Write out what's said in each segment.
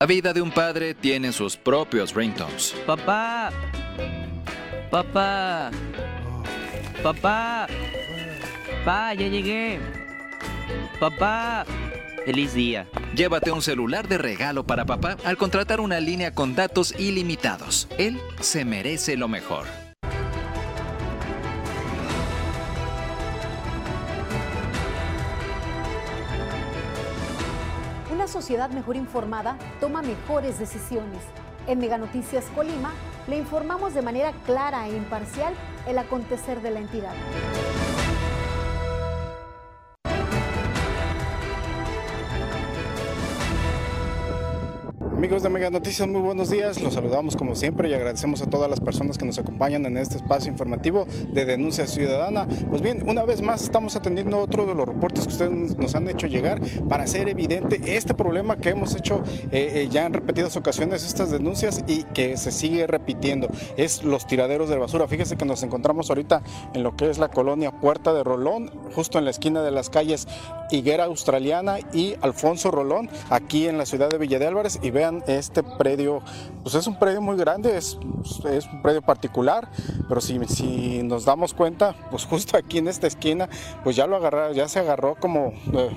La vida de un padre tiene sus propios ringtones. Papá. Papá. Papá. Papá, ya llegué. Papá. Feliz día. Llévate un celular de regalo para papá al contratar una línea con datos ilimitados. Él se merece lo mejor. Sociedad mejor informada toma mejores decisiones. En Mega Noticias Colima le informamos de manera clara e imparcial el acontecer de la entidad. Amigos de Mega Noticias, muy buenos días. Los saludamos como siempre y agradecemos a todas las personas que nos acompañan en este espacio informativo de Denuncia Ciudadana. Pues bien, una vez más estamos atendiendo otro de los reportes que ustedes nos han hecho llegar para hacer evidente este problema que hemos hecho eh, eh, ya en repetidas ocasiones, estas denuncias y que se sigue repitiendo. Es los tiraderos de basura. Fíjese que nos encontramos ahorita en lo que es la colonia Puerta de Rolón, justo en la esquina de las calles Higuera Australiana y Alfonso Rolón, aquí en la ciudad de Villa de Álvarez. Y vean este predio, pues es un predio muy grande, es, es un predio particular, pero si, si, nos damos cuenta, pues justo aquí en esta esquina, pues ya lo agarraron, ya se agarró como eh,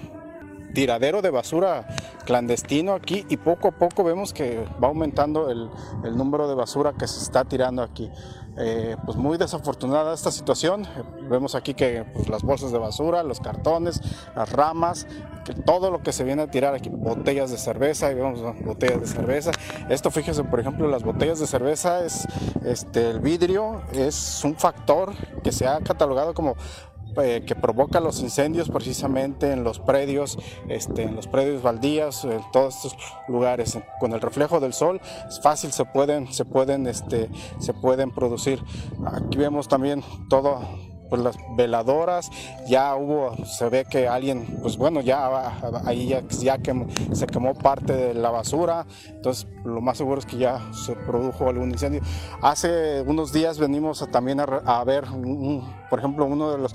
tiradero de basura clandestino aquí y poco a poco vemos que va aumentando el, el número de basura que se está tirando aquí. Eh, pues muy desafortunada esta situación. Vemos aquí que pues, las bolsas de basura, los cartones, las ramas, todo lo que se viene a tirar aquí, botellas de cerveza, y vemos botellas de cerveza. Esto fíjese, por ejemplo, las botellas de cerveza es este el vidrio es un factor que se ha catalogado como eh, que provoca los incendios precisamente en los predios, este, en los predios baldíos, en todos estos lugares. Con el reflejo del sol es fácil, se pueden, se pueden, este, se pueden producir. Aquí vemos también todo pues las veladoras, ya hubo, se ve que alguien, pues bueno, ya ahí ya, ya que se quemó parte de la basura, entonces lo más seguro es que ya se produjo algún incendio. Hace unos días venimos también a, ver, por ejemplo, uno de los,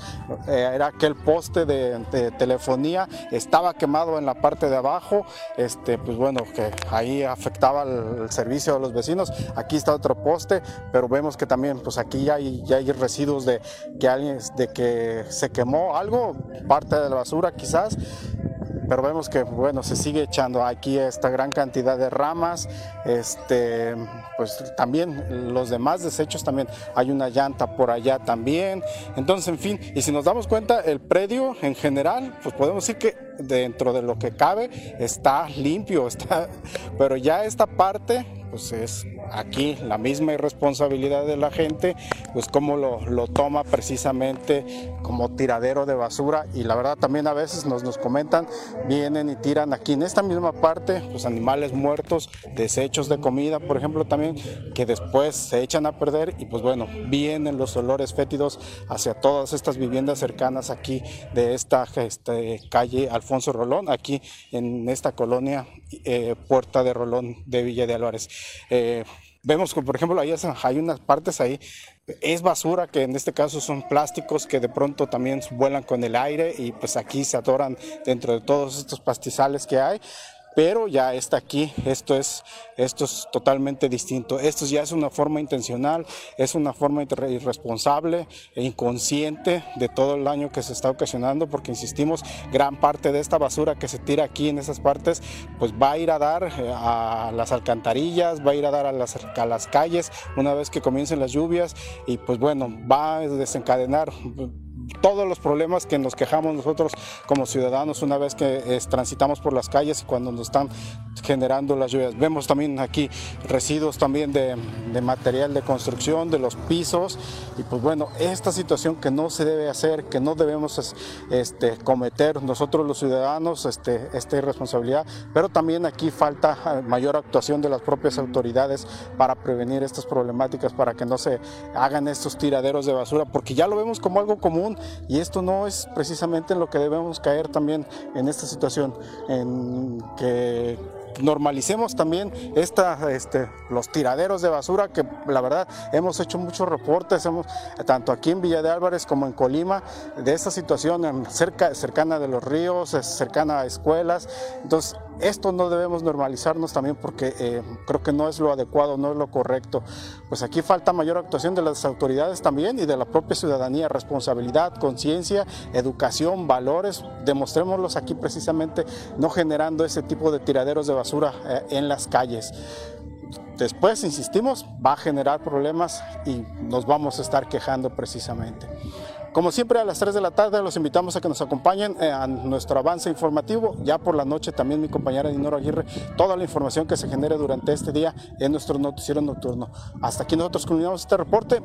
eh, era aquel poste de, telefonía, estaba quemado en la parte de abajo, este, pues bueno, que ahí afectaba el, servicio de los vecinos, aquí está otro poste, pero vemos que también, pues aquí ya hay, ya hay residuos de que alguien de que se quemó algo, parte de la basura quizás, pero vemos que bueno se sigue echando aquí esta gran cantidad de ramas este pues también los demás desechos también. Hay una llanta por allá también. Entonces en fin y si nos damos cuenta el predio en general pues podemos decir que dentro de lo que cabe está limpio está pero ya esta parte pues es aquí la misma irresponsabilidad de la gente, pues cómo lo, toma precisamente como tiradero de basura. Y la verdad también a veces nos, nos comentan, vienen y tiran aquí en esta misma parte, pues animales muertos, desechos de comida, por ejemplo, también, que después se echan a perder y pues bueno, vienen los olores fétidos hacia todas estas viviendas cercanas aquí de esta este, calle Alfonso Rolón, aquí en esta colonia eh, Puerta de Rolón de Villa de Álvarez. Eh, vemos que, por ejemplo, ahí hay unas partes ahí, es basura, que en este caso son plásticos que de pronto también vuelan con el aire y pues aquí se atoran dentro de todos estos pastizales que hay pero ya está aquí, esto es, esto es totalmente distinto. Esto ya es una forma intencional, es una forma irresponsable e inconsciente de todo el daño que se está ocasionando, porque insistimos, gran parte de esta basura que se tira aquí en esas partes, pues va a ir a dar eh, a las alcantarillas, va a ir a dar a las, a las calles una vez que comiencen las lluvias y pues bueno, va a desencadenar todos los problemas que nos quejamos nosotros como ciudadanos una vez que transitamos por las calles y cuando nos están generando las lluvias. Vemos también aquí residuos también de, material de construcción, de los pisos. Y pues bueno, esta situación que no se debe hacer, que no debemos este, cometer nosotros los ciudadanos, este, esta irresponsabilidad, pero también aquí falta eh, mayor actuación de las propias autoridades para prevenir estas problemáticas, para que no se hagan estos tiraderos de basura, porque ya lo vemos como algo común. Y esto no es precisamente en lo que debemos caer también en esta situación, en que normalicemos también esta, este, los tiraderos de basura, que la verdad hemos hecho muchos reportes, hemos, tanto aquí en Villa de Álvarez como en Colima, de esta situación cerca, cercana de los ríos, cercana a escuelas. Entonces, esto no debemos normalizarnos también porque eh, creo que no es lo adecuado, no es lo correcto. Pues aquí falta mayor actuación de las autoridades también y de la propia ciudadanía, responsabilidad, conciencia, educación, valores. Demostrémoslos aquí precisamente no generando ese tipo de tiraderos de basura eh, en las calles. Después, insistimos, va a generar problemas y nos vamos a estar quejando precisamente. Como siempre a las 3 de la tarde los invitamos a que nos acompañen eh, a nuestro avance informativo. Ya por la noche también mi compañera Dinoro Aguirre, toda la información que se genere durante este día en nuestro noticiero nocturno. Hasta aquí nosotros culminamos este reporte.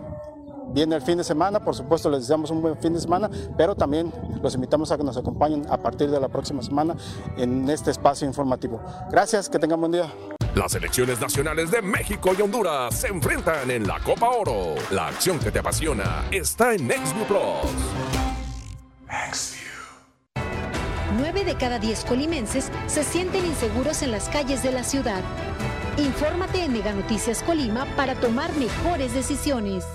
Viene el fin de semana, por supuesto les deseamos un buen fin de semana, pero también los invitamos a que nos acompañen a partir de la próxima semana en este espacio informativo. Gracias, que tengan buen día. Las selecciones nacionales de México y Honduras se enfrentan en la Copa Oro. La acción que te apasiona está en NextView Plus. Nueve de cada diez colimenses se sienten inseguros en las calles de la ciudad. Infórmate en Mega Noticias Colima para tomar mejores decisiones.